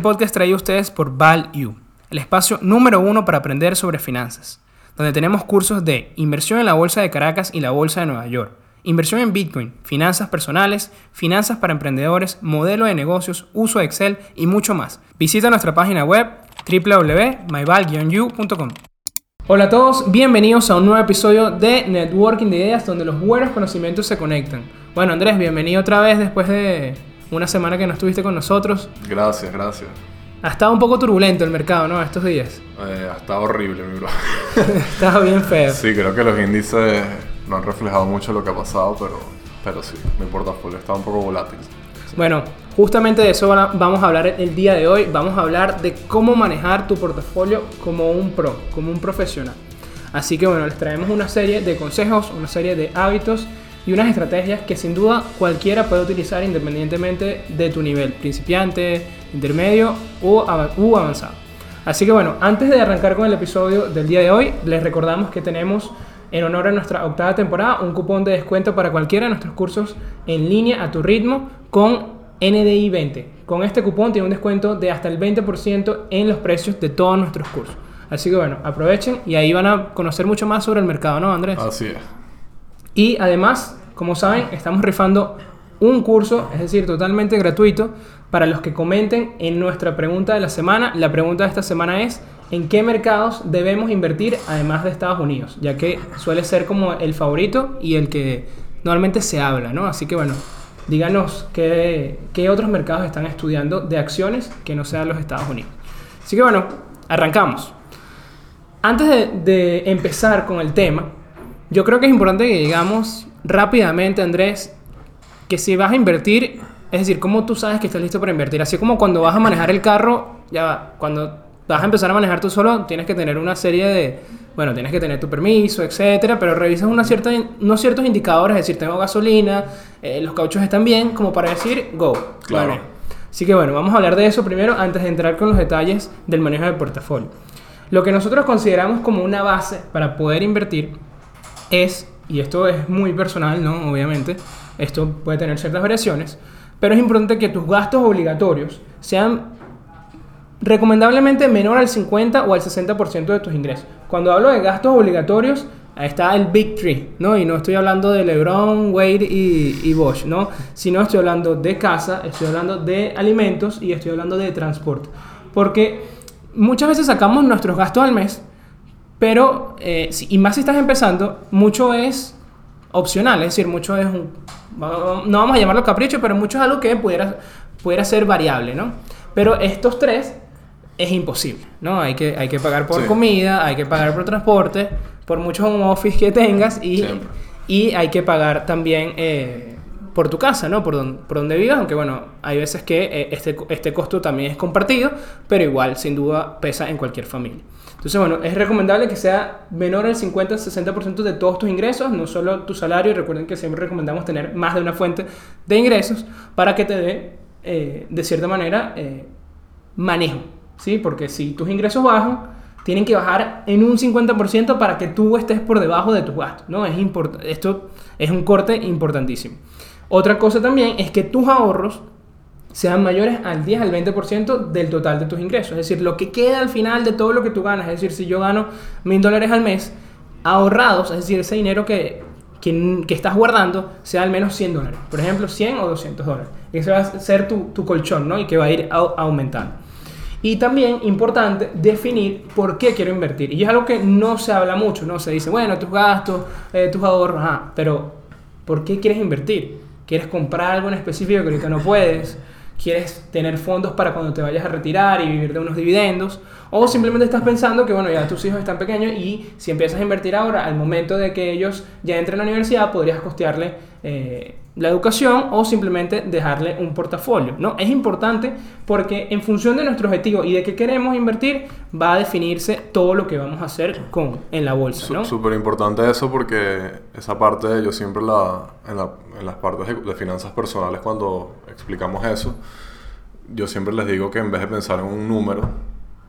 Este podcast trae a ustedes por ValU, el espacio número uno para aprender sobre finanzas, donde tenemos cursos de inversión en la Bolsa de Caracas y la Bolsa de Nueva York, inversión en Bitcoin, finanzas personales, finanzas para emprendedores, modelo de negocios, uso de Excel y mucho más. Visita nuestra página web www.myval-u.com. Hola a todos, bienvenidos a un nuevo episodio de Networking de Ideas donde los buenos conocimientos se conectan. Bueno Andrés, bienvenido otra vez después de una semana que no estuviste con nosotros. Gracias, gracias. Ha estado un poco turbulento el mercado, ¿no? Estos días. Eh, ha estado horrible, mi bro. Estaba bien feo. Sí, creo que los índices no han reflejado mucho lo que ha pasado, pero, pero sí, mi portafolio está un poco volátil. Bueno, justamente de eso vamos a hablar el día de hoy. Vamos a hablar de cómo manejar tu portafolio como un pro, como un profesional. Así que bueno, les traemos una serie de consejos, una serie de hábitos y unas estrategias que sin duda cualquiera puede utilizar independientemente de tu nivel, principiante, intermedio o avanzado. Así que bueno, antes de arrancar con el episodio del día de hoy, les recordamos que tenemos en honor a nuestra octava temporada un cupón de descuento para cualquiera de nuestros cursos en línea a tu ritmo con NDI 20. Con este cupón tiene un descuento de hasta el 20% en los precios de todos nuestros cursos. Así que bueno, aprovechen y ahí van a conocer mucho más sobre el mercado, ¿no, Andrés? Así es. Y además, como saben, estamos rifando un curso, es decir, totalmente gratuito, para los que comenten en nuestra pregunta de la semana. La pregunta de esta semana es, ¿en qué mercados debemos invertir además de Estados Unidos? Ya que suele ser como el favorito y el que normalmente se habla, ¿no? Así que bueno, díganos qué, qué otros mercados están estudiando de acciones que no sean los Estados Unidos. Así que bueno, arrancamos. Antes de, de empezar con el tema, yo creo que es importante que digamos rápidamente, Andrés, que si vas a invertir, es decir, ¿cómo tú sabes que estás listo para invertir? Así como cuando vas a manejar el carro, ya va, cuando vas a empezar a manejar tú solo, tienes que tener una serie de, bueno, tienes que tener tu permiso, etcétera, pero revisas una cierta, unos ciertos indicadores, es decir, tengo gasolina, eh, los cauchos están bien, como para decir, go. Claro. Así que bueno, vamos a hablar de eso primero antes de entrar con los detalles del manejo del portafolio. Lo que nosotros consideramos como una base para poder invertir es, y esto es muy personal, ¿no? Obviamente, esto puede tener ciertas variaciones, pero es importante que tus gastos obligatorios sean recomendablemente menor al 50 o al 60% de tus ingresos. Cuando hablo de gastos obligatorios, ahí está el Big Three, ¿no? Y no estoy hablando de LeBron, Wade y, y Bosch, ¿no? Sino estoy hablando de casa, estoy hablando de alimentos y estoy hablando de transporte. Porque muchas veces sacamos nuestros gastos al mes pero, eh, y más si estás empezando, mucho es opcional, es decir, mucho es un, no vamos a llamarlo capricho, pero mucho es algo que pudiera, pudiera ser variable, ¿no? Pero estos tres es imposible, ¿no? Hay que, hay que pagar por Sí. comida, hay que pagar por transporte, por mucho home office que tengas y, Siempre. y hay que pagar también eh, por tu casa, ¿no? Por, don- por donde vivas, aunque bueno, hay veces que eh, este, este costo también es compartido, pero igual, sin duda, pesa en cualquier familia. Entonces, bueno, es recomendable que sea menor al 50-60% de todos tus ingresos, no solo tu salario. Recuerden que siempre recomendamos tener más de una fuente de ingresos para que te dé, eh, de cierta manera, eh, manejo. ¿sí? Porque si tus ingresos bajan, tienen que bajar en un 50% para que tú estés por debajo de tus gastos. ¿no? Es esto es un corte importantísimo. Otra cosa también es que tus ahorros sean mayores al 10 al 20% del total de tus ingresos. Es decir, lo que queda al final de todo lo que tú ganas. Es decir, si yo gano mil dólares al mes ahorrados, es decir, ese dinero que, que, que estás guardando, sea al menos 100 dólares. Por ejemplo, 100 o 200 dólares. Ese va a ser tu, tu colchón, ¿no? Y que va a ir au- aumentando. Y también importante definir por qué quiero invertir. Y es algo que no se habla mucho, ¿no? Se dice, bueno, tus gastos, eh, tus ahorros, ajá, pero ¿por qué quieres invertir? ¿Quieres comprar algo en específico que ahorita no puedes? ¿Quieres tener fondos para cuando te vayas a retirar y vivir de unos dividendos? ¿O simplemente estás pensando que, bueno, ya tus hijos están pequeños y si empiezas a invertir ahora, al momento de que ellos ya entren a la universidad, podrías costearle eh, la educación o simplemente dejarle un portafolio, ¿no? Es importante porque en función de nuestro objetivo y de qué queremos invertir, va a definirse todo lo que vamos a hacer con, en la bolsa, ¿no? Súper importante eso porque esa parte yo siempre la en, la- en las partes de, de finanzas personales cuando explicamos eso, yo siempre les digo que en vez de pensar en un número,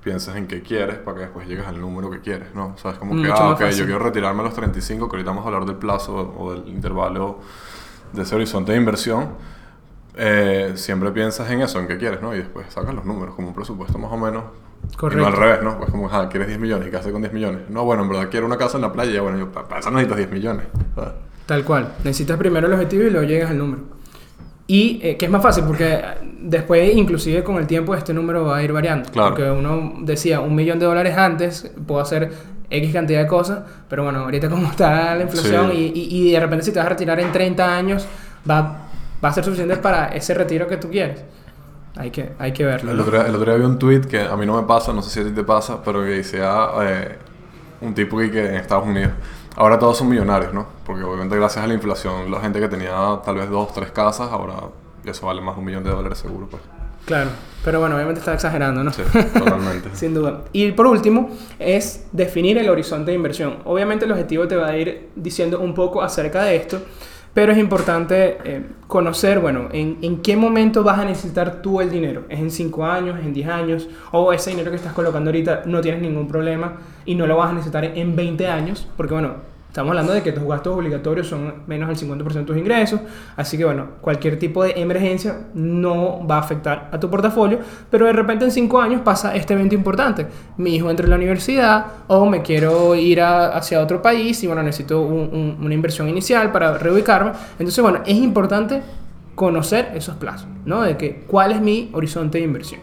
pienses en qué quieres para que después llegues al número que quieres, ¿no? O sea, es como que, ah, ok, fácil. yo quiero retirarme a los 35, que ahorita vamos a hablar del plazo o del intervalo de ese horizonte de inversión. eh, siempre piensas en eso, en qué quieres, ¿no? Y después sacas los números, como un presupuesto más o menos. Correcto. Y no al revés, ¿no? Pues como, ah, ¿quieres 10 millones? ¿Y qué haces con 10 millones? No, bueno, en verdad quiero una casa en la playa. Bueno, yo, para eso necesitas 10 millones. ¿sabes? Tal cual. Necesitas primero el objetivo y luego llegas al número. Y eh, que es más fácil porque después, inclusive con el tiempo, este número va a ir variando. Claro. Porque uno decía un millón de dólares antes, puedo hacer X cantidad de cosas, pero bueno, ahorita como está la inflación Sí. y, y- y de repente si te vas a retirar en 30 años, va, va a ser suficiente para ese retiro que tú quieres. Hay que, hay que verlo. El otro, día, el otro día vi un tweet que a mí no me pasa, no sé si a ti te pasa, pero que decía eh, un tipo que, que en Estados Unidos. Ahora todos son millonarios, ¿no? Porque obviamente gracias a la inflación, la gente que tenía tal vez dos, tres casas, ahora eso vale más de un millón de dólares seguro. Pues. Claro. Pero bueno, obviamente está exagerando, ¿no? Sí, totalmente. Sin duda. Y por último, es definir el horizonte de inversión. Obviamente el objetivo te va a ir diciendo un poco acerca de esto, pero es importante eh, conocer, bueno, en, en qué momento vas a necesitar tú el dinero. ¿Es en 5 años, es en 10 años? ¿O ese dinero que estás colocando ahorita no tienes ningún problema y no lo vas a necesitar en 20 años? Porque bueno, Estamos hablando de que tus gastos obligatorios son menos del 50% de tus ingresos, así que bueno, cualquier tipo de emergencia no va a afectar a tu portafolio, pero de repente en 5 años pasa este evento importante. Mi hijo entra en la universidad o me quiero ir hacia otro país y bueno, necesito un- un- una inversión inicial para reubicarme. Entonces bueno, es importante conocer esos plazos, ¿no? De que cuál es mi horizonte de inversión.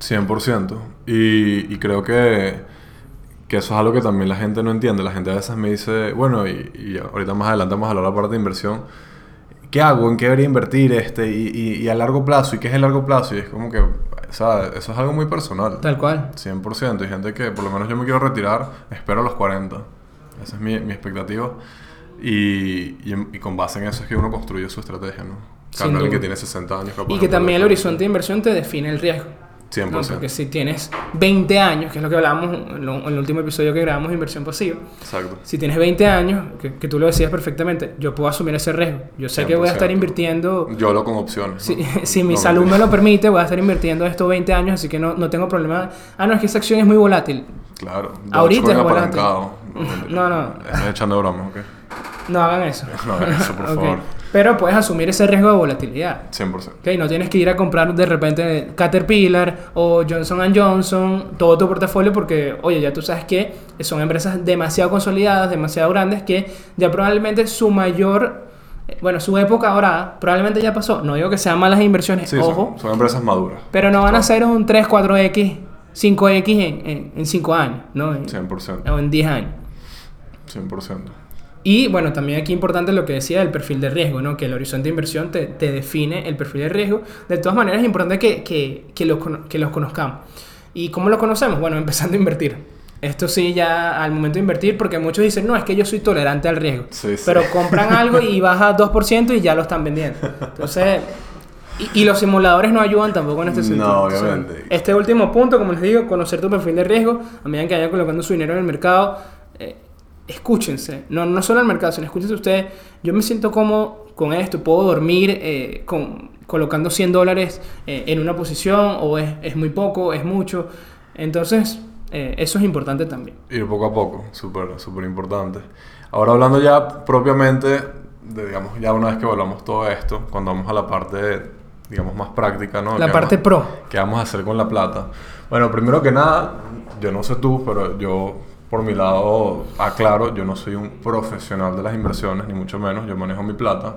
100%. Y, y creo que, que eso es algo que también la gente no entiende. La gente a veces me dice, bueno, y, y ahorita más adelante vamos a hablar de la parte de inversión. ¿Qué hago? ¿En qué debería invertir? este y, y, y a largo plazo? ¿Y qué es el largo plazo? Y es como que, o sea, eso es algo muy personal. Tal cual. 100%. Hay gente que, por lo menos yo me quiero retirar, espero a los 40. Esa es mi, mi expectativa. Y, y, y con base en eso es que uno construye su estrategia, ¿no? Cambio alguien que tiene 60 años. capaz Y que también el horizonte de inversión te define el riesgo. 100%. ¿no? Porque si tienes 20 años, que es lo que hablábamos en, lo- en el último episodio que grabamos inversión pasiva, Exacto. si tienes 20 años, que, que tú lo decías perfectamente, yo puedo asumir ese riesgo. Yo sé que voy a estar 100%. invirtiendo, Yo lo con opciones. si, ¿no? si mi No, salud me lo permite, voy a estar invirtiendo estos 20 años, así que no, no tengo problema. Ah, no, es que esa acción es muy volátil. Claro. Ahorita es volátil. No, no. Estás echando bromas, ¿ok? No hagan eso. No hagan eso, por favor. Pero puedes asumir ese riesgo de volatilidad. 100%. Ok, no tienes que ir a comprar de repente Caterpillar o Johnson Johnson, todo tu portafolio, porque, oye, ya tú sabes que son empresas demasiado consolidadas, demasiado grandes, que ya probablemente su mayor, eh, bueno, su época ahora probablemente ya pasó. No digo que sean malas inversiones, Sí, ojo, son, son empresas maduras. pero no van a ser un 3, 4X, 5X en, en, en 5 años, ¿no? En- 100%. o en 10 años. 100%. Y bueno, también aquí importante lo que decía del perfil de riesgo, ¿no? Que el horizonte de inversión te, te define el perfil de riesgo. De todas maneras, es importante que, que, que, los, que los conozcamos. ¿Y cómo lo conocemos? Bueno, empezando a invertir. Esto sí, ya al momento de invertir, porque muchos dicen, no, es que yo soy tolerante al riesgo. Sí, sí. Pero compran algo y baja 2% y ya lo están vendiendo. Entonces, y, y los simuladores no ayudan tampoco en este No, sentido. Entonces, obviamente. este último punto, como les digo, conocer tu perfil de riesgo, a medida que vayan colocando su dinero en el mercado, eh, escúchense, no, no solo al mercado, sino escúchense ustedes, yo me siento cómodo con esto, puedo dormir eh, con, colocando 100 dólares eh, en una posición, o es, es muy poco, es mucho, entonces eh, eso es importante también. Ir poco a poco, súper, súper importante. Ahora hablando ya propiamente, de, digamos, ya una vez que volvamos todo esto, cuando vamos a la parte, digamos, más práctica, ¿no? La ¿Qué parte vamos- pro. ¿Qué vamos a hacer con la plata? Bueno, primero que nada, yo no sé tú, pero yo, por mi lado, aclaro, yo no soy un profesional de las inversiones, ni mucho menos, yo manejo mi plata.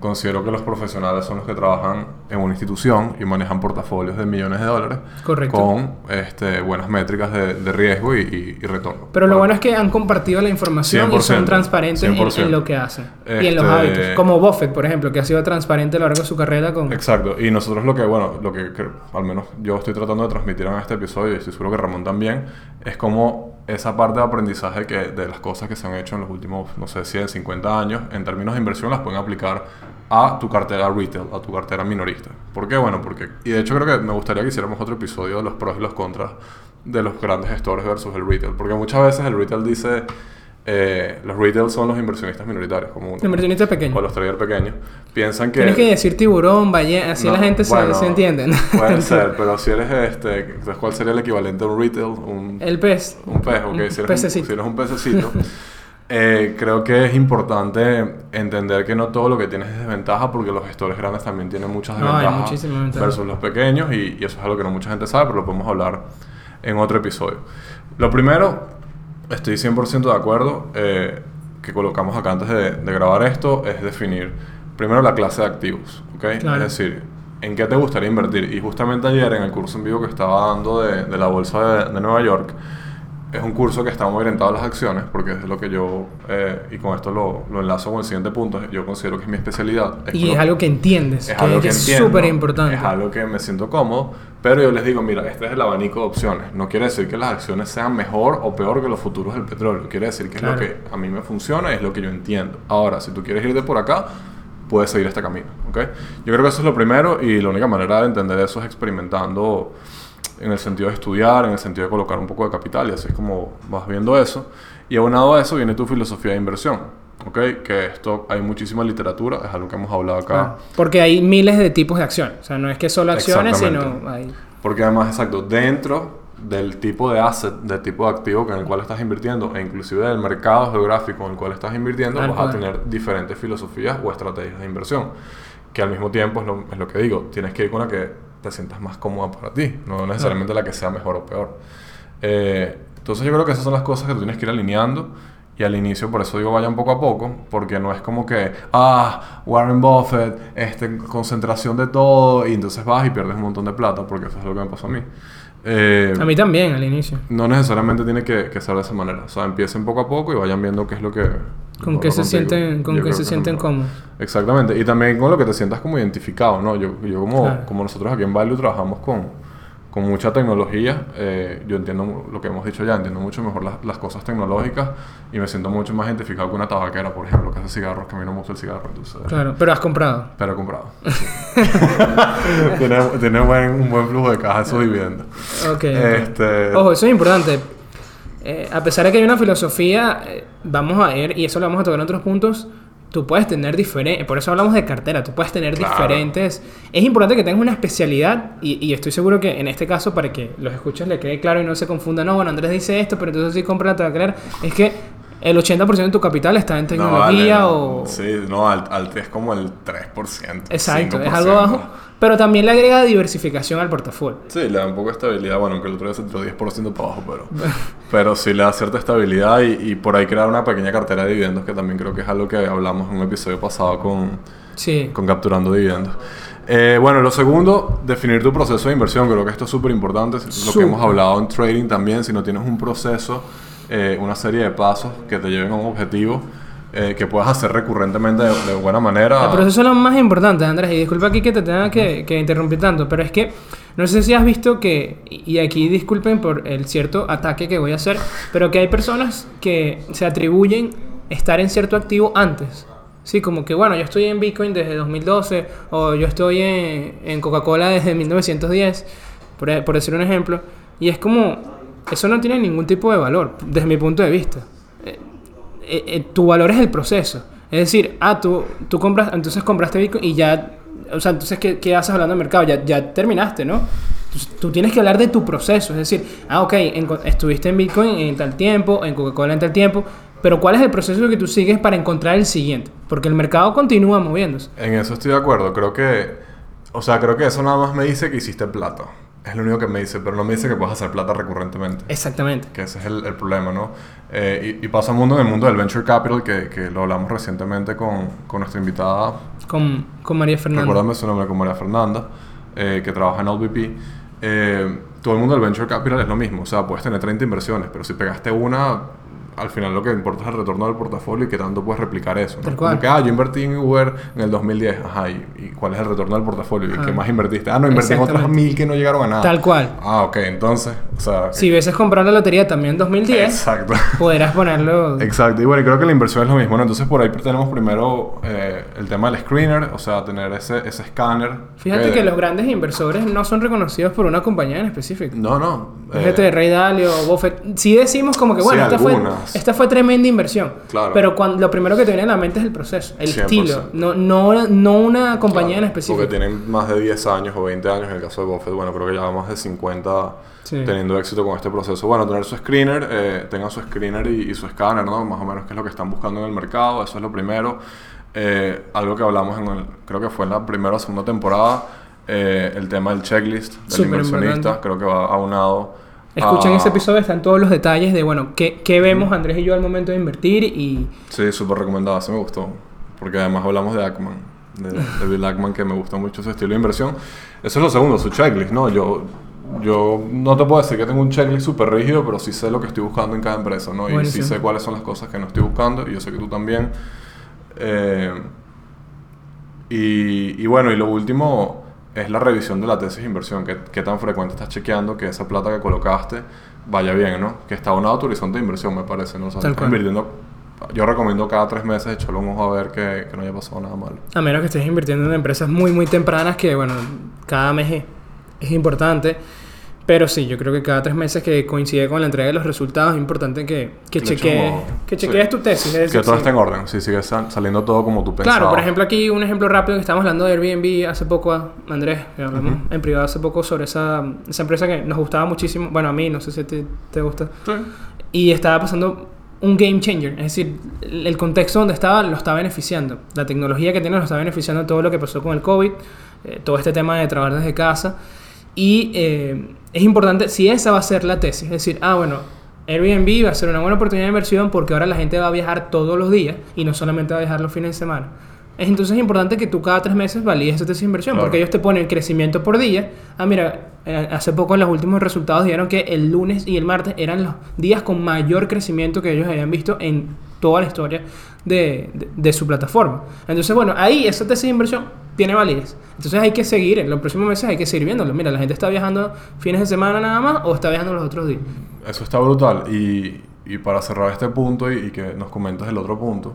Considero que los profesionales son los que trabajan en una institución y manejan portafolios de millones de dólares Correcto. con este, buenas métricas de, de riesgo y, y- y retorno. Pero lo Bueno, bueno es que han compartido la información y son 100%, transparentes en, 100%. en lo que hacen y en los Este- hábitos. Como Buffett, por ejemplo, que ha sido transparente a lo largo de su carrera con... Exacto, y nosotros lo que, bueno, lo que, que al menos yo estoy tratando de transmitir en este episodio, y estoy seguro que Ramón también, es como esa parte de aprendizaje que de las cosas que se han hecho en los últimos, no sé, 100, 50 años, en términos de inversión, las pueden aplicar a tu cartera retail, a tu cartera minorista. ¿Por qué? Bueno, porque, y de hecho creo que me gustaría que hiciéramos otro episodio de los pros y los contras de los grandes gestores versus el retail, porque muchas veces el retail dice, eh, los retail son los inversionistas minoritarios, como uno, Inversionista pequeño. o los traders pequeños, piensan que... Tienes que decir tiburón, ballena, así No, la gente se- bueno, se, entiende. ¿no? Puede ser, pero si eres este, ¿cuál sería el equivalente a un retail? Un, El pez. un pez, ok. un si, eres un, pececito. si eres un pececito, Eh, creo que es importante entender que no todo lo que tienes es desventaja porque los gestores grandes también tienen muchas No, desventajas muchísimas ventajas. versus los pequeños y, y eso es algo que no mucha gente sabe, pero lo podemos hablar en otro episodio. Lo primero, estoy 100% de acuerdo eh, que colocamos acá antes de, de grabar esto, es definir primero la clase de activos, ¿ok? Claro. Es decir, ¿en qué te gustaría invertir? Y justamente ayer en el curso en vivo que estaba dando de, de la bolsa de, de Nueva York, es un curso que está muy orientado a las acciones, porque es lo que yo, eh, y con esto lo, lo enlazo con el siguiente punto, yo considero que es mi especialidad. Y es algo que entiendes, es que, algo que es súper importante. Es algo que me siento cómodo, pero yo les digo, mira, este es el abanico de opciones. No quiere decir que las acciones sean mejor o peor que los futuros del petróleo. Quiere decir que Claro. es lo que a mí me funciona y es lo que yo entiendo. Ahora, si tú quieres irte por acá, puedes seguir este camino, ¿ok? Yo creo que eso es lo primero y la única manera de entender eso es experimentando en el sentido de estudiar, en el sentido de colocar un poco de capital y así es como vas viendo eso. Y aunado a eso viene tu filosofía de inversión, ¿ok? Que esto hay muchísima literatura, es algo que hemos hablado acá. Ah, Porque hay miles de tipos de acciones. O sea, no es que solo acciones, sino hay... Porque además, exacto, dentro del tipo de asset, del tipo de activo en el cual estás invirtiendo, e inclusive del mercado geográfico en el cual estás invirtiendo, vas a tener diferentes filosofías o estrategias de inversión. Que al mismo tiempo es lo, es lo que digo, tienes que ir con la que te sientas más cómoda para ti, no necesariamente la que sea mejor o peor. Eh, entonces yo creo que esas son las cosas que tú tienes que ir alineando. Y al inicio, por eso digo, vayan poco a poco, porque no es como que, ah, Warren Buffett, este, concentración de todo, y entonces vas y pierdes un montón de plata, porque eso es lo que me pasó a mí. Eh, A mí también, al inicio. no necesariamente tiene que, que ser de esa manera. O sea, empiecen poco a poco y vayan viendo qué es lo que... Con qué se contigo. sienten, con qué se que sienten cómodos. Exactamente. Y también con lo que te sientas como identificado, ¿no? Yo, yo como, Claro. como nosotros aquí en Value trabajamos con, con mucha tecnología, eh, yo entiendo lo que hemos dicho ya, entiendo mucho mejor las, las cosas tecnológicas y me siento mucho más identificado con una tabaquera, por ejemplo, que hace cigarros, que a mí no me gusta el cigarro, entonces... Claro, pero has comprado. Pero he comprado. sí. tiene tiene buen, un buen flujo de caja esos dividendos. Ok. ok. Este, Ojo, eso es importante. Eh, a pesar de que hay una filosofía, eh, vamos a ver, y eso lo vamos a tocar en otros puntos, tú puedes tener diferentes, por eso hablamos de cartera, tú puedes tener Claro. diferentes... Es importante que tengas una especialidad, y, y estoy seguro que en este caso, para que los escuchas le quede claro y no se confunda, no, bueno, Andrés dice esto, pero entonces sí compra la tabaquera, es que el 80% de tu capital está en no, tecnología vale, o... Sí, no, alt, alt es como el 3%. Exacto, es 5%. algo bajo, pero también le agrega diversificación al portafolio. Sí, le da un poco de estabilidad. Bueno, aunque el otro día se tiró 10% para abajo, pero, pero sí le da cierta estabilidad y, y por ahí crear una pequeña cartera de dividendos, que también creo que es algo que hablamos en un episodio pasado con, Sí. con capturando dividendos. Eh, bueno, lo segundo, definir tu proceso de inversión. Creo que esto es súper importante. Lo que hemos hablado en trading también. Si no tienes un proceso, eh, una serie de pasos que te lleven a un objetivo eh, que puedas hacer recurrentemente de, de buena manera. El proceso es lo más importante, Andrés, y disculpa aquí que te tenga que, que interrumpir tanto, pero es que no sé si has visto que, y aquí disculpen por el cierto ataque que voy a hacer, pero que hay personas que se atribuyen estar en cierto activo antes. Sí, como que bueno, yo estoy en Bitcoin desde 2012 o yo estoy en, en Coca-Cola desde 1910, por, por decir un ejemplo, y es como, eso no tiene ningún tipo de valor, desde mi punto de vista eh, eh, tu valor es el proceso. Es decir, ah, tú, tú compras, entonces compraste Bitcoin y ya, o sea, entonces, ¿qué, qué haces hablando de mercado? Ya, ya terminaste, ¿no? Tú tienes que hablar de tu proceso. Es decir, ah, ok, enco- estuviste en Bitcoin en tal tiempo, en Coca-Cola en tal tiempo, pero ¿cuál es el proceso que tú sigues para encontrar el siguiente? Porque el mercado continúa moviéndose. En eso estoy de acuerdo. Creo que, o sea, creo que eso nada más me dice que hiciste plata. Es lo único que me dice, pero no me dice que puedes hacer plata recurrentemente. Exactamente. Que ese es el, el problema, ¿no? Eh, y, y pasa mundo en el mundo del venture capital, que, que lo hablamos recientemente con, con nuestra invitada, Con, con María Fernanda. recuérdame su nombre, con María Fernanda, eh, que trabaja en LVP. Eh, todo el mundo del venture capital es lo mismo, o sea, puedes tener 30 inversiones, pero si pegaste una, al final lo que importa es el retorno del portafolio y qué tanto puedes replicar eso. ¿no? Tal Como cual. que, ah, yo invertí en Uber en el 2010, ajá, ¿y, y cuál es el retorno del portafolio? ¿Y qué más invertiste? Ah, no, invertí en otras mil que no llegaron a nada. Tal cual. Ah, ok, entonces, o sea... Si hubieses comprado la lotería también en 2010, Exacto. podrás ponerlo... Exacto, y bueno, y creo que la inversión es lo mismo, ¿no? Entonces por ahí tenemos primero eh, el tema del screener, o sea, tener ese, ese escáner. Fíjate Eh, que los grandes inversores no son reconocidos por una compañía en específico. No, no. eh, Fíjate de Ray Dalio, Buffett. Sí decimos como que, bueno, sí, esta fue. Más. esta fue tremenda inversión. Claro. Pero cuando, lo primero que te viene a la mente es el proceso, el 100%. estilo, no, no, no una compañía en Claro, específico. Porque tienen más de 10 años o 20 años en el caso de Buffett. Bueno, creo que ya va más de 50 Sí. teniendo éxito con este proceso. Bueno, tener su screener, eh, tengan su screener y, y su escáner, ¿no? Más o menos qué es lo que están buscando en el mercado. Eso es lo primero. Eh, algo que hablamos en el, creo que fue en la primera o segunda temporada, eh, el tema del checklist del Súper inversionista. importante. Creo que va aunado. Escuchen a- ese episodio, están todos los detalles de, bueno, qué, qué vemos Andrés y yo al momento de invertir y... Sí, súper recomendado, sí me gustó. Porque además hablamos de Ackman, de, de Bill Ackman, que me gusta mucho su estilo de inversión. Eso es lo segundo, su checklist, ¿no? Yo, yo no te puedo decir que tengo un checklist súper rígido, pero sí sé lo que estoy buscando en cada empresa, ¿no? Y sí Buenísimo. sé cuáles son las cosas que no estoy buscando, y yo sé que tú también. Eh, y, y bueno, y lo último es la revisión de la tesis de inversión. ¿Qué, qué tan frecuente estás chequeando que esa plata que colocaste vaya bien, ¿no? Que está abonado a tu horizonte de inversión, me parece, ¿no? O sea, invirtiendo... Yo recomiendo cada tres meses echarle un ojo a ver que, que no haya pasado nada malo. A menos que estés invirtiendo en empresas muy, muy tempranas que, bueno, cada mes es, es importante. Pero sí, yo creo que cada tres meses que coincide con la entrega de los resultados es importante que, que, Que le chequees, que sí. tu tesis. es decir, Que todo sí. esté en orden, si sigue sal- saliendo todo como tú pensabas. Claro, por ejemplo, aquí un ejemplo rápido que estamos hablando de Airbnb hace poco, a Andrés, que hablamos en privado hace poco sobre esa, esa empresa que nos gustaba muchísimo. Bueno, a mí, no sé si ti te gusta. Sí. Y estaba pasando un game changer, es decir, el el contexto donde estaba lo está beneficiando. La tecnología que tiene lo está beneficiando todo lo que pasó con el COVID, eh, todo este tema de trabajar desde casa. Y eh, es importante, si esa va a ser la tesis, es decir, ah, bueno, Airbnb va a ser una buena oportunidad de inversión porque ahora la gente va a viajar todos los días y no solamente va a viajar los fines de semana. Es entonces importante que tú cada tres meses valides esa tesis de inversión Claro. porque ellos te ponen crecimiento por día. Ah, mira, eh, hace poco en los últimos resultados dijeron que el lunes y el martes eran los días con mayor crecimiento que ellos habían visto en toda la historia de, de- su plataforma. Entonces, bueno, ahí esa tesis de inversión tiene validez. Entonces hay que seguir, en los próximos meses hay que seguir viéndolo. Mira, la gente está viajando fines de semana nada más o está viajando los otros días. Eso está brutal. Y, y para cerrar este punto y, y que nos comentes el otro punto,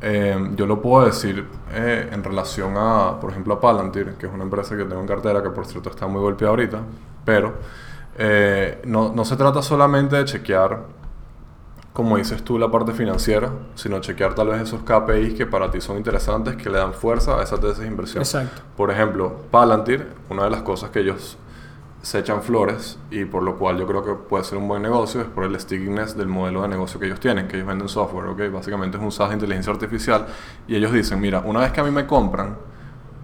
eh, yo lo puedo decir eh, en relación a, por ejemplo, a Palantir, que es una empresa que tengo en cartera, que por cierto está muy golpeada ahorita, pero eh, no, no se trata solamente de chequear, como dices tú, la parte financiera, sino chequear tal vez esos KPIs que para ti son interesantes, que le dan fuerza a esa tesis de inversión. Exacto. Por ejemplo, Palantir, una de las cosas que ellos se echan flores y por lo cual yo creo que puede ser un buen negocio es por el stickiness del modelo de negocio que ellos tienen, que ellos venden software, ¿ok? Básicamente es un SaaS de inteligencia artificial y ellos dicen, mira, una vez que a mí me compran,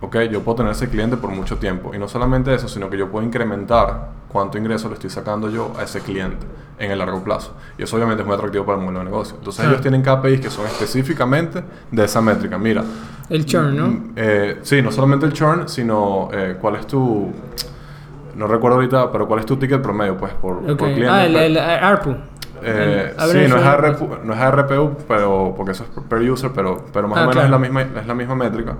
¿ok? Yo puedo tener ese cliente por mucho tiempo y no solamente eso, sino que yo puedo incrementar cuánto ingreso le estoy sacando yo a ese cliente en el largo plazo. Y eso obviamente es muy atractivo para el modelo de negocio. Entonces ellos tienen KPIs que son específicamente de esa métrica. Mira, El churn, ¿no? Mm, eh, sí, no solamente el churn, sino eh, cuál es tu... No recuerdo ahorita, pero cuál es tu ticket promedio, pues, por, Ok. por cliente. Ah, el, Pero- el ARPU. eh, El sí, no es. ARPU, no es ARPU, pero, porque eso es per user, pero, pero más Ah, o menos claro. es, la misma, es la misma métrica.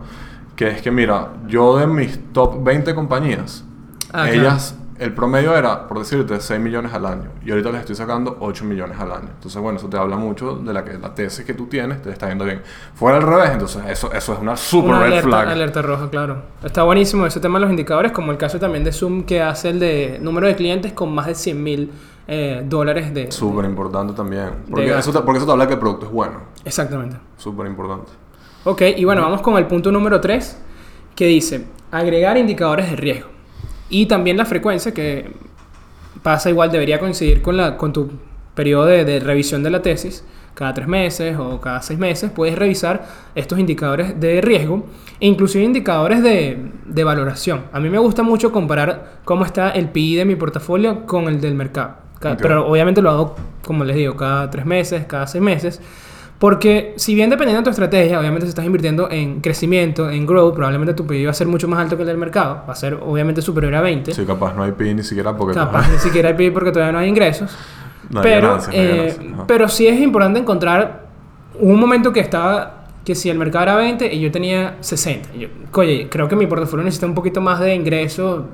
Que es que, mira, yo de mis top 20 compañías, Ah, ellas, el promedio era, por decirte, 6 millones al año. Y ahorita les estoy sacando 8 millones al año. Entonces, bueno, eso te habla mucho de la que la tesis que tú tienes te está yendo bien. Fuera al revés, entonces eso, eso es una super Una red alerta, flag. alerta roja, claro. Está buenísimo ese tema de los indicadores, como el caso también de Zoom que hace el de número de clientes con más de 100 mil eh, dólares de... Súper importante también. Porque eso, te, porque eso te habla que el producto es bueno. Exactamente. Súper importante. Ok, y bueno, vamos con el punto número 3, que dice agregar indicadores de riesgo. Y también la frecuencia, que pasa igual, debería coincidir con, la, con tu periodo de, de revisión de la tesis. Cada tres meses o cada seis meses puedes revisar estos indicadores de riesgo e inclusive indicadores de, de valoración. A mí me gusta mucho comparar cómo está el PI de mi portafolio con el del mercado. Ca- Ok. Pero obviamente lo hago, como les digo, cada tres meses, cada seis meses. Porque si bien dependiendo de tu estrategia, obviamente si estás invirtiendo en crecimiento, en growth, probablemente tu PIB va a ser mucho más alto que el del mercado. Va a ser obviamente superior a 20. Sí, capaz no hay PI ni siquiera porque... Capaz ni siquiera hay PIB porque todavía no hay ingresos. No hay pero, ganancias, no hay eh, ganancias, pero sí es importante encontrar un momento que estaba, que si el mercado era 20 y yo tenía 60. Y yo, oye, creo que mi portafolio necesita un poquito más de ingreso,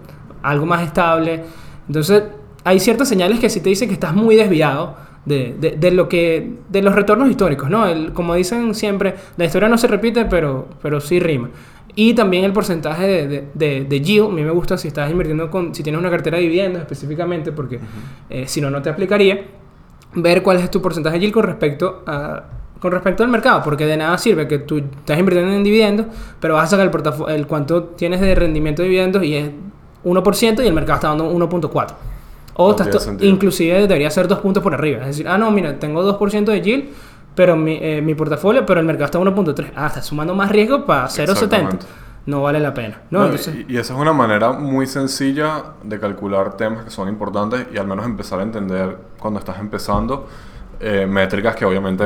algo más estable. Entonces, hay ciertas señales que sí te dicen que estás muy desviado de, de, de lo que, de los retornos históricos, ¿no? El- como dicen siempre, la historia no se repite, pero, pero sí rima. Y también el porcentaje de, de, de, yield, a mí me gusta si estás invirtiendo con, si tienes una cartera de dividendos específicamente, porque eh, si no, no te aplicaría. ver cuál es tu porcentaje de yield con respecto a con respecto al mercado, porque de nada sirve que tú estás invirtiendo en dividendos, pero vas a sacar el, portafolio, el cuánto tienes de rendimiento de dividendos y es 1% y el mercado está dando 1.4. O No estás inclusive debería ser dos puntos por arriba. Es decir, ah, no, mira, tengo 2% de yield, pero mi, eh, mi portafolio, pero el mercado está 1.3. Ah, estás sumando más riesgo para 0.70. Exactamente. No vale la pena. No, No, entonces, y, y esa es una manera muy sencilla de calcular temas que son importantes y al menos empezar a entender cuando estás empezando eh, métricas que obviamente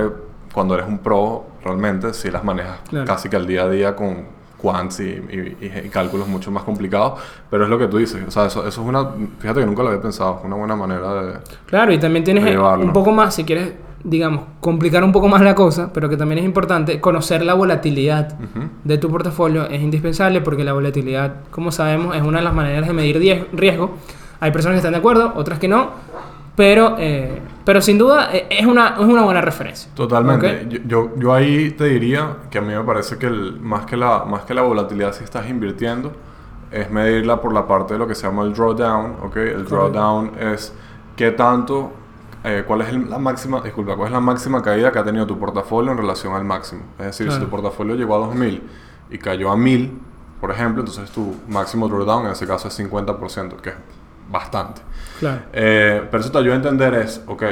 cuando eres un pro realmente sí las manejas Claro. casi que al día a día con quants y, y- y- cálculos mucho más complicados, pero es lo que tú dices, o sea, eso, eso es una, fíjate que nunca lo había pensado, es una buena manera de... Claro, y también tienes eh, un poco más, si quieres, digamos, complicar un poco más la cosa, pero que también es importante, conocer la volatilidad Ujú. de tu portafolio es indispensable porque la volatilidad, como sabemos, es una de las maneras de medir riesgo. Hay personas que están de acuerdo, otras que no, pero, eh, pero sin duda eh, es una, es una buena referencia. Totalmente. ¿Ok? Yo, yo, yo ahí te diría que a mí me parece que el, más, que la, más que la volatilidad si estás invirtiendo es medirla por la parte de lo que se llama el drawdown. ¿ok? El drawdown es qué tanto, eh, cuál es el- la máxima, disculpa, cuál es la máxima caída que ha tenido tu portafolio en relación al máximo. Es decir, Claro. si tu portafolio llegó a 2000 y cayó a 1000, por ejemplo, entonces tu máximo drawdown en ese caso es 50%, que bastante. Claro. Eh, pero eso te ayuda a entender es, ok,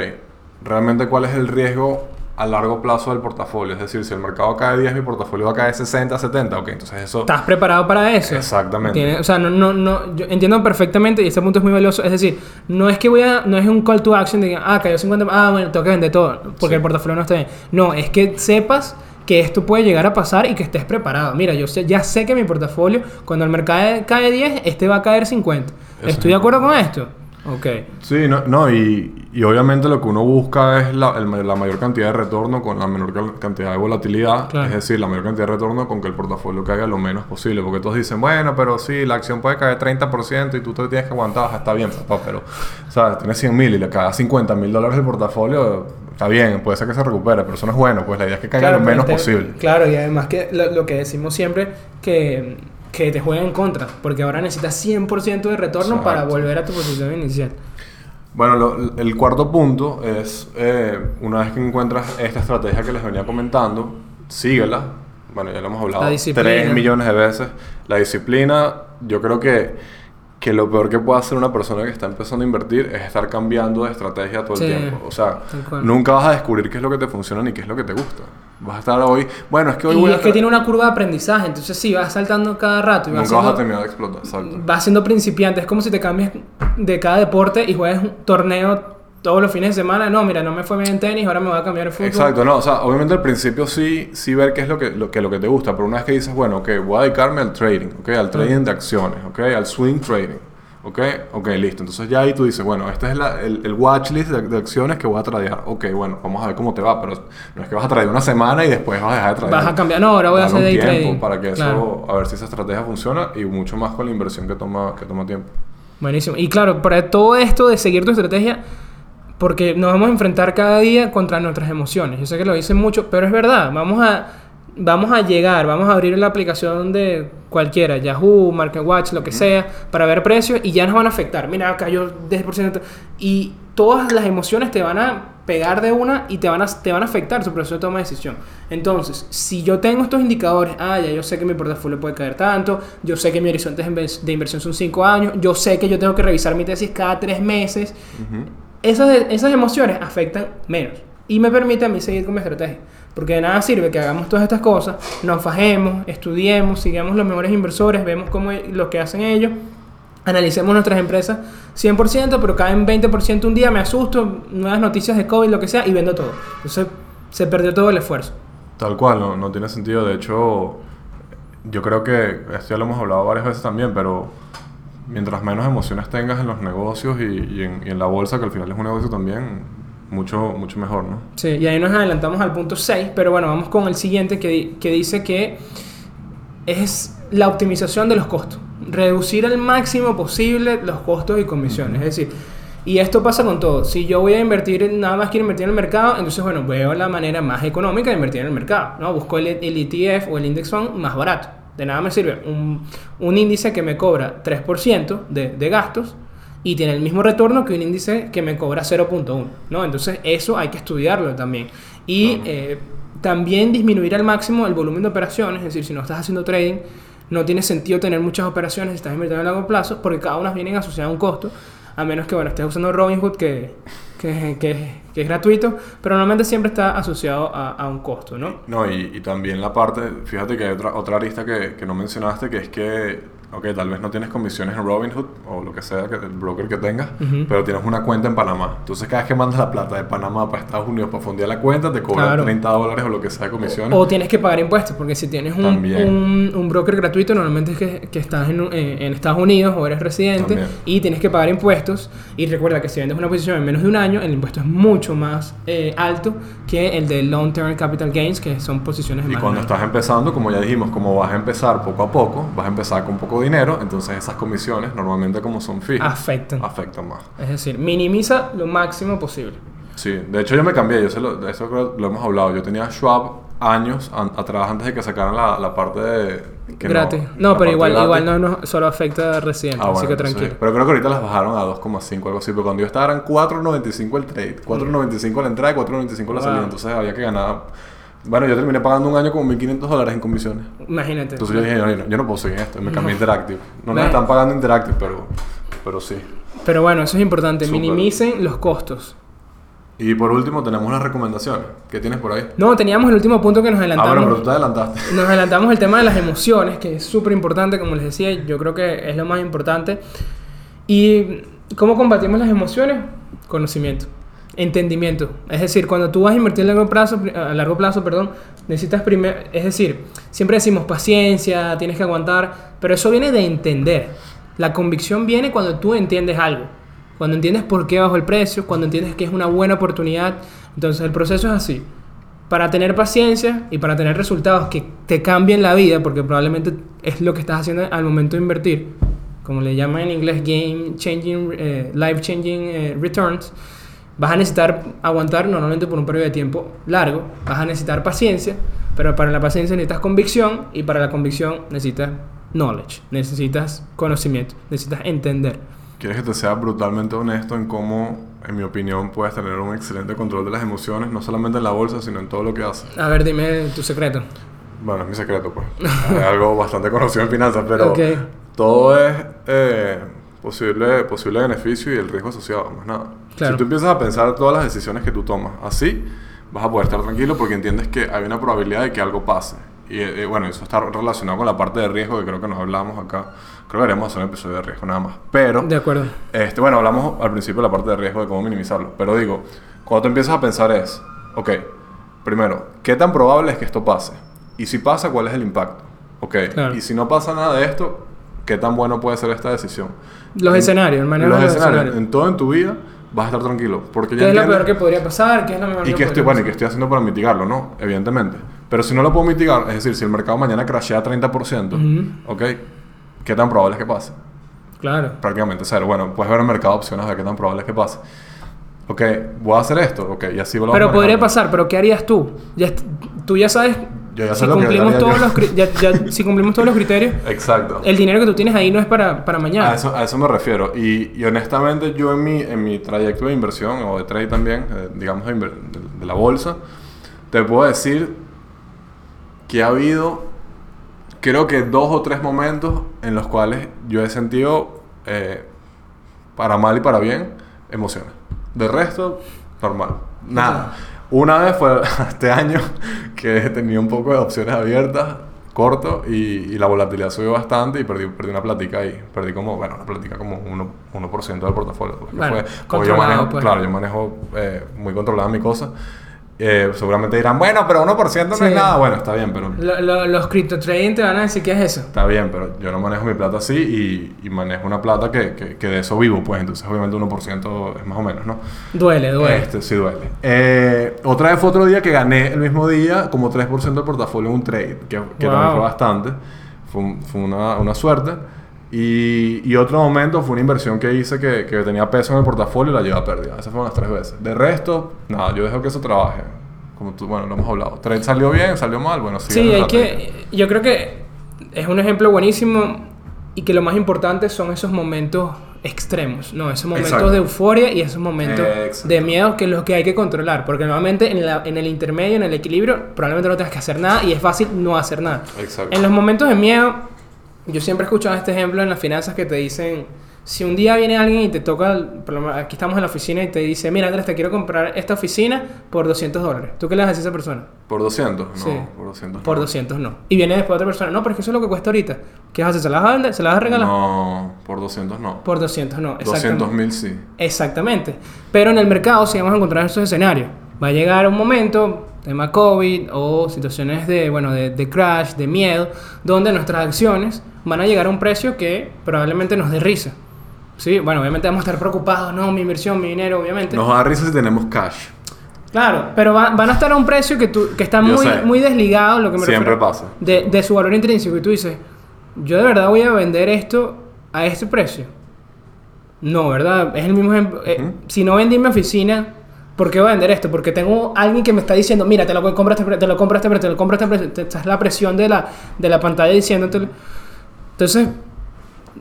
realmente cuál es el riesgo a largo plazo del portafolio. Es decir, si el mercado cae 10, mi portafolio va a caer 60, 70, ok, entonces eso... ¿Estás preparado para eso? Exactamente. O sea, no, no, no, yo entiendo perfectamente y este punto es muy valioso. Es decir, no es que voy a, no es un call to action de que, ah, cayó 50, ah, bueno, tengo que vender todo porque Sí. el portafolio no está bien. No, es que sepas que esto puede llegar a pasar y que estés preparado. Mira, yo sé, ya sé que mi portafolio, cuando el mercado cae 10, este va a caer 50. Eso ¿Estoy de acuerdo con esto? Ok. Sí, no, no y, y obviamente lo que uno busca es la, el la mayor cantidad de retorno con la menor cantidad de volatilidad. Claro. Es decir, la mayor cantidad de retorno con que el portafolio caiga lo menos posible. Porque todos dicen, bueno, pero sí, la acción puede caer 30% y tú te tienes que aguantar. Está bien, papá, pero, ¿sabes? Tienes 100 mil y le cae 50 mil dólares el portafolio. Está bien, puede ser que se recupere, pero eso no es bueno. Pues la idea es que caiga lo menos te- posible. Claro, y además que lo, lo que decimos siempre, que, que te jueguen en contra, porque ahora necesitas 100% de retorno para volver a tu posición inicial. Bueno, lo- el cuarto punto es, eh, una vez que encuentras esta estrategia que les venía comentando, síguela. Bueno, ya lo hemos hablado. 3 millones de veces. La disciplina, yo creo que, que lo peor que puede hacer una persona que está empezando a invertir es estar cambiando de estrategia todo el tiempo. O sea, nunca vas a descubrir qué es lo que te funciona ni qué es lo que te gusta. Vas a estar hoy, bueno, es que hoy Y voy a... es que tiene una curva de aprendizaje, entonces sí, vas saltando cada rato y vas, Nunca vas a siendo, terminar de explotar, exacto. vas siendo principiante. Es como si te cambias de cada deporte y juegas un torneo todos los fines de semana. No, mira, no me fue bien en tenis, ahora me voy a cambiar el fútbol. Exacto, no, o sea, obviamente al principio sí, sí ver qué es lo que, lo, que, lo que te gusta, pero una vez que dices, bueno, ok, voy a dedicarme al trading, ok, al trading de acciones, ok, al swing trading, ok, ok, listo. Entonces ya ahí tú dices, bueno, este es la- el, el watchlist de, de acciones que voy a tradear, ok, bueno, vamos a ver cómo te va, pero no es que vas a tradear una semana y después vas a dejar de tradear. Vas a cambiar, no, ahora voy a hacer day trading. para que eso, Claro. a ver si esa estrategia funciona y mucho más con la inversión que toma, que toma tiempo. Buenísimo. Y claro, para todo esto de seguir tu estrategia, porque nos vamos a enfrentar cada día contra nuestras emociones. Yo sé que lo dicen mucho, pero es verdad. Vamos a, vamos a llegar, vamos a abrir la aplicación de cualquiera, Yahoo, MarketWatch, lo que sea, para ver precios y ya nos van a afectar. Mira, cayó 10%. Y todas las emociones te van a pegar de una y te van a, te van a afectar tu proceso de toma de decisión. Entonces, si yo tengo estos indicadores, ah, ya yo sé que mi portafolio puede caer tanto, yo sé que mi horizonte de inversión son 5 años, yo sé que yo tengo que revisar mi tesis cada 3 meses, Ujú. Esas, esas emociones afectan menos y me permite a mí seguir con mi estrategia. Porque de nada sirve que hagamos todas estas cosas, nos fajemos, estudiemos, sigamos los mejores inversores, vemos cómo lo que hacen ellos, analicemos nuestras empresas 100%, pero caen 20% un día, me asusto, nuevas noticias de COVID, lo que sea, y vendo todo. Entonces se perdió todo el esfuerzo. Tal cual, no, no tiene sentido. De hecho, yo creo que esto ya lo hemos hablado varias veces también, pero mientras menos emociones tengas en los negocios y, y en, y en la bolsa, que al final es un negocio también, mucho, mucho mejor, ¿no? Sí, y ahí nos adelantamos al punto 6, pero bueno, vamos con el siguiente que, que dice que es la optimización de los costos. Reducir al máximo posible los costos y comisiones. Es decir, y esto pasa con todo. Si yo voy a invertir, nada más quiero invertir en el mercado, entonces, bueno, veo la manera más económica de invertir en el mercado. ¿no? Busco el, el ETF o el index fund más barato. De nada me sirve un, un índice que me cobra 3% de, de gastos y tiene el mismo retorno que un índice que me cobra 0.1, ¿no? Entonces eso hay que estudiarlo también. Y eh, también disminuir al máximo el volumen de operaciones, es decir, si no estás haciendo trading, no tiene sentido tener muchas operaciones si estás invirtiendo a largo plazo, porque cada una vienen asociadas a un costo, a menos que, bueno, estés usando Robinhood, que, que, que, es gratuito, pero normalmente siempre está asociado a, a un costo, ¿no? No, y, y, también la parte, fíjate que hay otra, otra arista que, que no mencionaste, que es que ok, tal vez no tienes comisiones en Robinhood o lo que sea, que el broker que tengas, pero tienes una cuenta en Panamá. Entonces, cada vez que mandas la plata de Panamá para Estados Unidos para fondear la cuenta, te cobran 30 dólares o lo que sea de comisiones. O tienes que pagar impuestos, porque si tienes un, un, un, broker gratuito, normalmente es que, que estás en, en, en, Estados Unidos o eres residente También. y tienes que pagar impuestos. Y recuerda que si vendes una posición en menos de un año, el impuesto es mucho más eh, alto que el de Long Term Capital Gains, que son posiciones y más. Y cuando estás empezando, como ya dijimos, como vas a empezar poco a poco, vas a empezar con poco dinero, entonces esas comisiones normalmente como son fijas afectan. afectan más. Es decir minimiza lo máximo posible. Sí de hecho yo me cambié yo lo, eso lo hemos hablado. Yo tenía Schwab años an, atrás antes de que sacaran la, la parte de que gratis. No, no pero igual igual no, no, solo afecta a residentes ah, bueno, así que tranquilo. Sí. pero creo que ahorita las bajaron a 2,5 algo así pero cuando yo estaba eran 4.95 el trade 4.95 la entrada y 4.95 la salida entonces había que ganar bueno, yo terminé pagando un año como 1.500 dólares en comisiones. Imagínate. Entonces yo dije, yo, yo no puedo seguir esto. Me cambié a Interactive. No nos están pagando Interactive, pero, pero sí. Pero bueno, eso es importante. Super. Minimicen los costos. Y por último tenemos las recomendaciones. ¿Qué tienes por ahí? No, teníamos el último punto que nos adelantamos. Ah, bueno, pero tú te adelantaste. Nos adelantamos el tema de las emociones, que es súper importante, como les decía, yo creo que es lo más importante. ¿Y cómo combatimos las emociones? Conocimiento entendimiento. Es decir, cuando tú vas a invertir a largo plazo, a largo plazo perdón, necesitas primero, es decir, siempre decimos paciencia, tienes que aguantar, pero eso viene de entender. La convicción viene cuando tú entiendes algo, cuando entiendes por qué bajó el precio, cuando entiendes que es una buena oportunidad. Entonces el proceso es así. Para tener paciencia y para tener resultados que te cambien la vida, porque probablemente es lo que estás haciendo al momento de invertir, como le llaman en inglés game changing, eh, life changing eh, returns, vas a necesitar aguantar normalmente por un periodo de tiempo largo, vas a necesitar paciencia, pero para la paciencia necesitas convicción y para la convicción necesitas knowledge, necesitas conocimiento, necesitas entender. ¿Quieres que te sea brutalmente honesto en cómo, en mi opinión, puedes tener un excelente control de las emociones, no solamente en la bolsa, sino en todo lo que haces? A ver, dime tu secreto. Bueno, es mi secreto, pues. es algo bastante conocido en finanzas, pero okay. todo es eh, posible, posible beneficio y el riesgo asociado, más nada. Claro. Si tú empiezas a pensar todas las decisiones que tú tomas así, vas a poder estar tranquilo porque entiendes que hay una probabilidad de que algo pase. Y eh, bueno, eso está relacionado con la parte de riesgo que creo que nos hablamos acá. Creo que haremos hacer un episodio de riesgo nada más. Pero, de acuerdo. Este, bueno, hablamos al principio de la parte de riesgo de cómo minimizarlo. Pero digo, cuando tú empiezas a pensar es, ok, primero, ¿qué tan probable es que esto pase? Y si pasa, ¿cuál es el impacto? Ok, claro. y si no pasa nada de esto, ¿qué tan bueno puede ser esta decisión? Los en, escenarios, el manejo los de los escenarios. escenarios. En todo en tu vida vas a estar tranquilo. Porque ya ¿Qué es lo entiendes- peor que podría pasar? ¿Qué es lo mejor y que que estoy, bueno, y que pasar? estoy haciendo para mitigarlo, ¿no? Evidentemente. Pero si no lo puedo mitigar, es decir, si el mercado mañana crashea 30%, Ujú. ¿ok? ¿Qué tan probable es que pase? Claro. Prácticamente cero. Bueno, puedes ver el mercado de opciones a ver qué tan probable es que pase. Ok, voy a hacer esto, ok, y así lo Pero podría pasar, pero ¿qué harías tú? Ya, tú ya sabes Yo ya sé si lo que cumplimos haría todos yo. los ya- ya- si cumplimos todos los criterios, Exacto. el dinero que tú tienes ahí no es para, para mañana. A eso, a eso me refiero. Y, y honestamente yo en mi, en mi trayecto de inversión, o de trade también, eh, digamos de, de- de la bolsa, te puedo decir que ha habido, creo que dos o tres momentos en los cuales yo he sentido, eh, para mal y para bien, emociones. De resto, normal. Nada. Una vez fue este año que tenía un poco de opciones abiertas, corto, y, y la volatilidad subió bastante y perdí, perdí una plática ahí. Perdí como, bueno, una plática como 1%, 1 del portafolio. porque Bueno, fue- yo manejo, pues. Claro, yo manejo eh, muy controlada mi cosa. Eh, seguramente dirán, bueno, pero 1% no Sí. es nada. Bueno, está bien, pero Lo- lo- los cripto trading te van a decir qué es eso. Está bien, pero yo no manejo mi plata así y, y manejo una plata que, que, que de eso vivo, pues entonces obviamente 1% es más o menos, ¿no? Duele, duele. Este sí duele. Eh, otra vez fue otro día que gané el mismo día como 3% del portafolio en un trade, que, que Wow. también fue bastante. Fue, fue una, una suerte. Y, y otro momento fue una inversión que hice que, que tenía peso en el portafolio y la llevé a pérdida. Esas fueron las tres veces. De resto, nada, yo dejo que eso trabaje. Como tú, bueno, lo hemos hablado. Trade salió bien, salió mal, bueno, Sí, en hay que. Yo creo que es un ejemplo buenísimo y que lo más importante son esos momentos extremos, no, esos momentos Exacto. de euforia y esos momentos Exacto. de miedo que es los que hay que controlar, porque normalmente en, la- en el intermedio, en el equilibrio, probablemente no tengas que hacer nada y es fácil no hacer nada. Exacto. En los momentos de miedo, yo siempre he escuchado este ejemplo en las finanzas que te dicen, si un día viene alguien y te toca, aquí estamos en la oficina y te dice, mira Andrés, te quiero comprar esta oficina por 200 dólares, ¿tú qué le das a esa persona? ¿Por 200? No, Sí. por 200. Por no. 200 no. Y viene después otra persona, no, pero es que eso es lo que cuesta ahorita. ¿Qué vas a hacer? ¿Se las vas a vender? ¿Se las vas a regalar? No, por 200 no. Por 200 no. 200 mil sí. Exactamente. Pero en el mercado sí vamos a encontrar esos escenarios. Va a llegar un momento, tema COVID o situaciones de, bueno, de, de crash, de miedo, donde nuestras acciones van a llegar a un precio que probablemente nos dé risa. Sí, bueno, obviamente vamos a estar preocupados, no, mi inversión, mi dinero, obviamente. Nos da risa si tenemos cash. Claro, pero va- van a estar a un precio que, tú, que está Yo muy, sé. muy desligado, lo que me Siempre refiero, pasa. De, de su valor intrínseco. Y tú dices, yo de verdad voy a vender esto a este precio. No, ¿verdad? Es el mismo ejemplo. Eh. Si no vendí en mi oficina, ¿por qué voy a vender esto? Porque tengo alguien que me está diciendo, mira, te lo este precio, te lo este precio, te lo compro a este precio. Te- Esta es la presión de la, de la pantalla diciéndote. Entonces,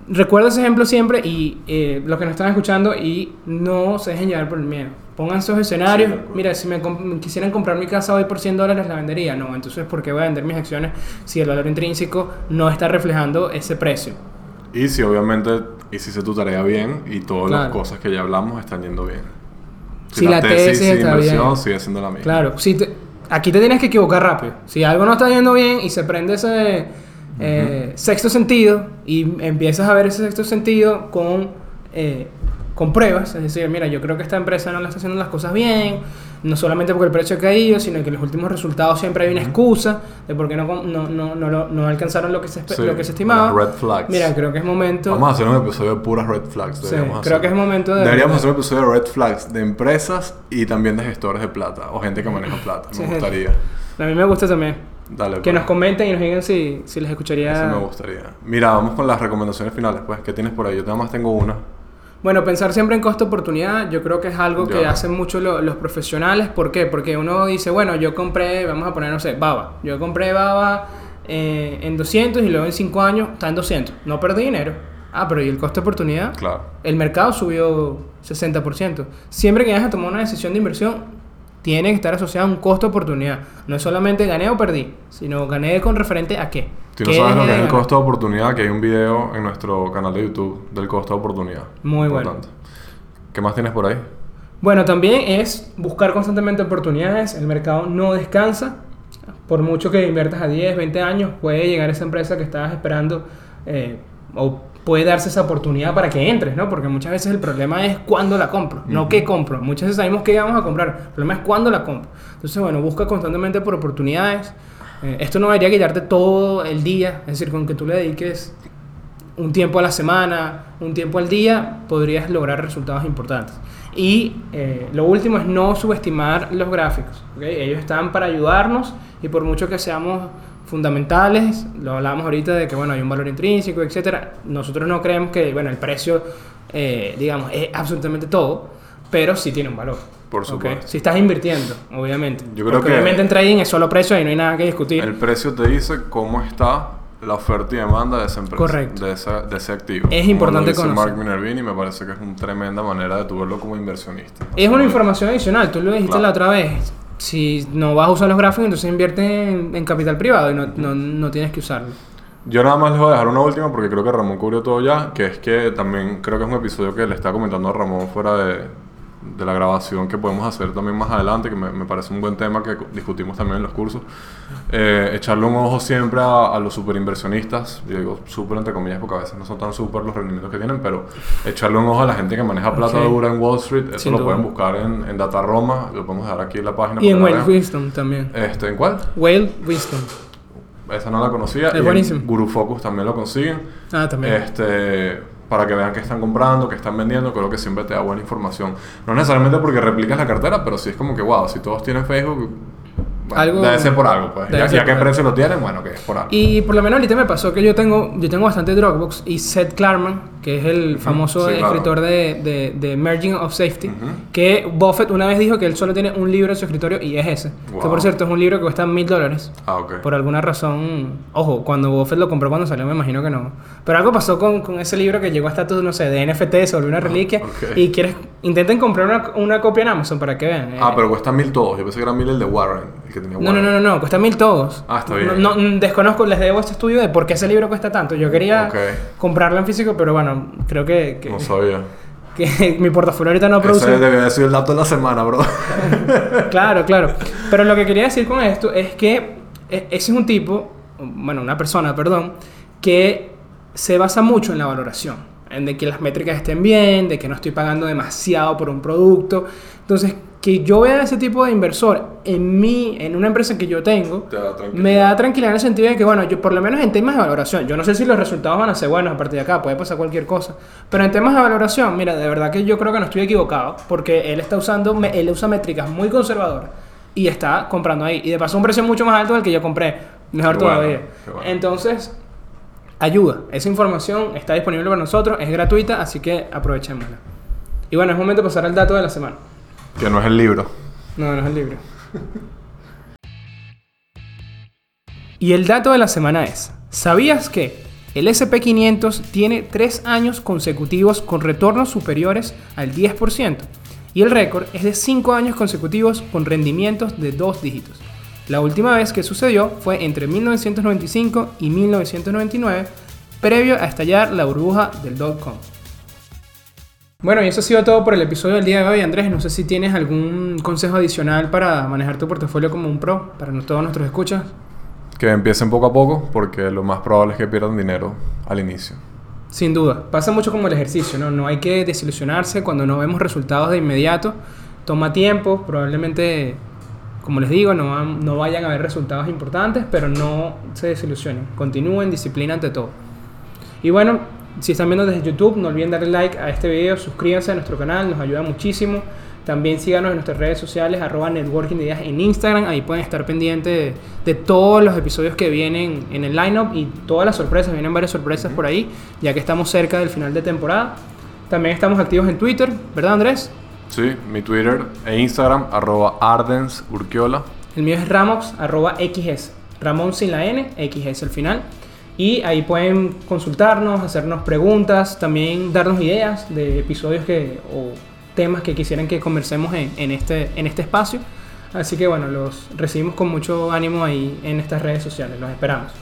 recuerda ese ejemplo siempre y eh, los que nos están escuchando y no se dejen llevar por el miedo. Pongan esos escenarios. Sí. Mira, si me comp- quisieran comprar mi casa hoy por 100 dólares, la vendería. No, entonces, ¿por qué voy a vender mis acciones si el valor intrínseco no está reflejando ese precio? Y si obviamente hiciste tu tarea bien y todas las cosas que ya hablamos están yendo bien. Si la tesis de está bien. sigue siendo la misma. Claro, si te- aquí te tienes que equivocar rápido. Si algo no está yendo bien y se prende ese eh, sexto sentido y empiezas a ver ese sexto sentido con, eh, con pruebas, es decir, mira, yo creo que esta empresa no le está haciendo las cosas bien, no solamente porque el precio ha caído, sino que en los últimos resultados siempre hay una excusa de por qué no, no, no, no, no alcanzaron lo que se, Sí, lo que se estimaba. red flags. Mira, creo que es momento... Vamos a hacer un episodio de puras red flags. Sí, creo hacer. que es momento de- Deberíamos hacer un episodio de red flags de empresas y también de gestores de plata o gente que maneja plata. Sí. Me gustaría. A mí me gusta también. Dale. Que pues. nos comenten y nos digan si, si les escucharía... Eso me gustaría. Mira, vamos con las recomendaciones finales. Pues, ¿qué tienes por ahí? Yo nada más tengo una. Bueno, pensar siempre en costo-oportunidad, yo creo que es algo que Ya. hacen mucho lo- los profesionales. ¿Por qué? Porque uno dice, bueno, yo compré, vamos a poner, no sé, baba. Yo compré baba eh, en 200 y luego en 5 años está en 200. No perdí dinero. Ah, pero ¿y el costo-oportunidad? Claro. El mercado subió 60%. Siempre que vayas a tomar una decisión de inversión, tiene que estar asociada a un costo-oportunidad. No es solamente gané o perdí, sino gané con referente a qué. Si no ¿Qué sabes lo que es el costo de oportunidad, que hay un video en nuestro canal de YouTube del costo de oportunidad. Muy bueno. Importante. ¿Qué más tienes por ahí? Bueno, también es buscar constantemente oportunidades. El mercado no descansa. Por mucho que inviertas a 10, 20 años, puede llegar esa empresa que estabas esperando eh, o puede darse esa oportunidad para que entres, ¿no? Porque muchas veces el problema es cuándo la compro, no Ujú. qué compro. Muchas veces sabemos qué vamos a comprar, el problema es cuándo la compro. Entonces, bueno, busca constantemente por oportunidades. Eh, esto no debería quitarte todo el día, es decir, con que tú le dediques un tiempo a la semana, un tiempo al día, podrías lograr resultados importantes. Y eh, lo último es no subestimar los gráficos. ¿ok? Ellos están para ayudarnos y por mucho que seamos fundamentales, lo hablábamos ahorita de que bueno, hay un valor intrínseco, etcétera. Nosotros no creemos que bueno, el precio, eh, digamos, es absolutamente todo, pero sí tiene un valor. Por supuesto. Si estás invirtiendo, obviamente. Yo creo Porque que- obviamente en trading es solo precio y no hay nada que discutir. El precio te dice cómo está la oferta y demanda de esa empresa. Correcto. De, esa- de ese activo. Es Como importante lo dice conocer. Mark Minervini me parece que es una tremenda manera de tu verlo como inversionista. Es una Así información adicional, tú lo dijiste Claro. la otra vez. Si no vas a usar los gráficos, entonces invierte en, en capital privado y no, no, no tienes que usarlo. Yo nada más les voy a dejar una última porque creo que Ramón cubrió todo ya, que es que también creo que es un episodio que le está comentando a Ramón fuera de, de la grabación que podemos hacer también más adelante, que me, me parece un buen tema que discutimos también en los cursos. Eh, echarle un ojo siempre a, a los superinversionistas, yo digo super entre comillas porque a veces no son tan super los rendimientos que tienen, pero echarle un ojo a la gente que maneja plata Ok. dura en Wall Street, eso Sin lo duda. pueden buscar en, en Data Roma, lo podemos dejar aquí en la página. Y en Whale. Wisdom también. Este, ¿En cuál? Whale Wisdom. Esa no la conocía. Es y en buenísimo. Guru Focus también lo consiguen. Ah, también. Este, para que vean que están comprando, que están vendiendo, creo que siempre te da buena información. No necesariamente porque replicas la cartera, pero sí es como que, wow, si todos tienen Facebook, bueno, Algo- debe ser por algo, pues. Ya, ya algo. precio lo tienen, bueno, que es por algo. Y por lo menos ahorita me pasó que yo tengo, yo tengo bastante Dropbox y Seth Klarman, que es el famoso Sí, claro. escritor de, de, de Merging of Safety, Ujú. que Buffett una vez dijo que él solo tiene un libro en su escritorio y es ese. Que Wow. por cierto es un libro que cuesta mil dólares. Ah, ok. Por alguna razón, ojo, cuando Buffett lo compró cuando salió me imagino que no. Pero algo pasó con, con ese libro que llegó a estatus, no sé, de NFT, se volvió una reliquia. Ah, ok. Y quieres, intenten comprar una, una copia en Amazon para que vean. Ah, Eh, pero cuesta mil todos. Yo pensé que era mil el de Warren, el que tenía No, no, Warren. no, no, no, cuesta mil todos. Ah, está bien. No, no, desconozco, les debo este estudio de por qué ese libro cuesta tanto. Yo quería Ok. comprarlo en físico, pero bueno, creo que, que, No sabía. que mi portafolio ahorita no produce. Ese debe haber sido el dato de la semana, bro. Claro, claro. Pero lo que quería decir con esto es que e- ese es un tipo, bueno, una persona, perdón, que se basa mucho en la valoración, de que las métricas estén bien, de que no estoy pagando demasiado por un producto. Entonces, que yo vea ese tipo de inversor en mí, en una empresa que yo tengo, Te da me da tranquilidad en el sentido de que, bueno, yo por lo menos en temas de valoración, yo no sé si los resultados van a ser buenos a partir de acá, puede pasar cualquier cosa, pero en temas de valoración, mira, de verdad que yo creo que no estoy equivocado, porque él está usando, él usa métricas muy conservadoras y está comprando ahí, y de paso un precio mucho más alto del que yo compré, mejor Qué todavía. bueno. Entonces, ayuda, esa información está disponible para nosotros, es gratuita, así que aprovechémosla. Y bueno, es momento de pasar al dato de la semana. Que no es el libro. No, no es el libro. y el dato de la semana es, ¿sabías que el SP500 tiene 3 años consecutivos con retornos superiores al 10%? Y el récord es de 5 años consecutivos con rendimientos de 2 dígitos. La última vez que sucedió fue entre 1995 y 1999, previo a estallar la burbuja del dot-com. Bueno, y eso ha sido todo por el episodio del día de hoy, Andrés. No sé si tienes algún consejo adicional para manejar tu portafolio como un pro, para todos nuestros escuchas. Que empiecen poco a poco, porque lo más probable es que pierdan dinero al inicio. Sin duda, pasa mucho como el ejercicio, ¿no? No hay que desilusionarse cuando no vemos resultados de inmediato. Toma tiempo, probablemente, como les digo, no, van- no vayan a haber resultados importantes, pero no se desilusionen. Continúen, disciplina ante todo. Y bueno, si están viendo desde YouTube, no olviden darle like a este video, suscríbanse a nuestro canal, nos ayuda muchísimo. También síganos en nuestras redes sociales, arroba networking de ideas en Instagram, ahí pueden estar pendientes de, de todos los episodios que vienen en el lineup y todas las sorpresas, vienen varias sorpresas por ahí, ya que estamos cerca del final de temporada. También estamos activos en Twitter, ¿verdad Andrés? Sí, mi Twitter e Instagram, arroba Ardens Urquiola. El mío es Ramox, arroba XS. Ramón sin la N, XS al final. Y ahí pueden consultarnos, hacernos preguntas, también darnos ideas de episodios que, o temas que quisieran que conversemos en, en este, en este espacio. Así que bueno, los recibimos con mucho ánimo ahí en estas redes sociales, los esperamos.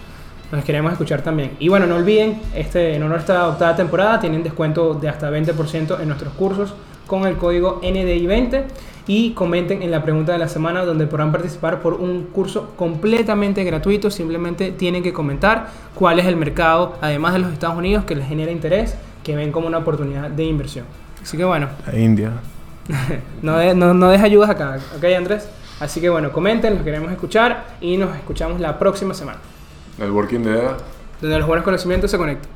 Los queremos escuchar también. Y bueno, no olviden, este, en honor a esta octava temporada, tienen descuento de hasta 20% en nuestros cursos con el código NDI20 y comenten en la pregunta de la semana donde podrán participar por un curso completamente gratuito. Simplemente tienen que comentar cuál es el mercado, además de los Estados Unidos, que les genera interés, que ven como una oportunidad de inversión. Así que bueno, India. no, de- no, no dejes ayudas acá, ¿ok Andrés? Así que bueno, comenten, los queremos escuchar y nos escuchamos la próxima semana, Networking de ideas. donde los buenos conocimientos se conectan.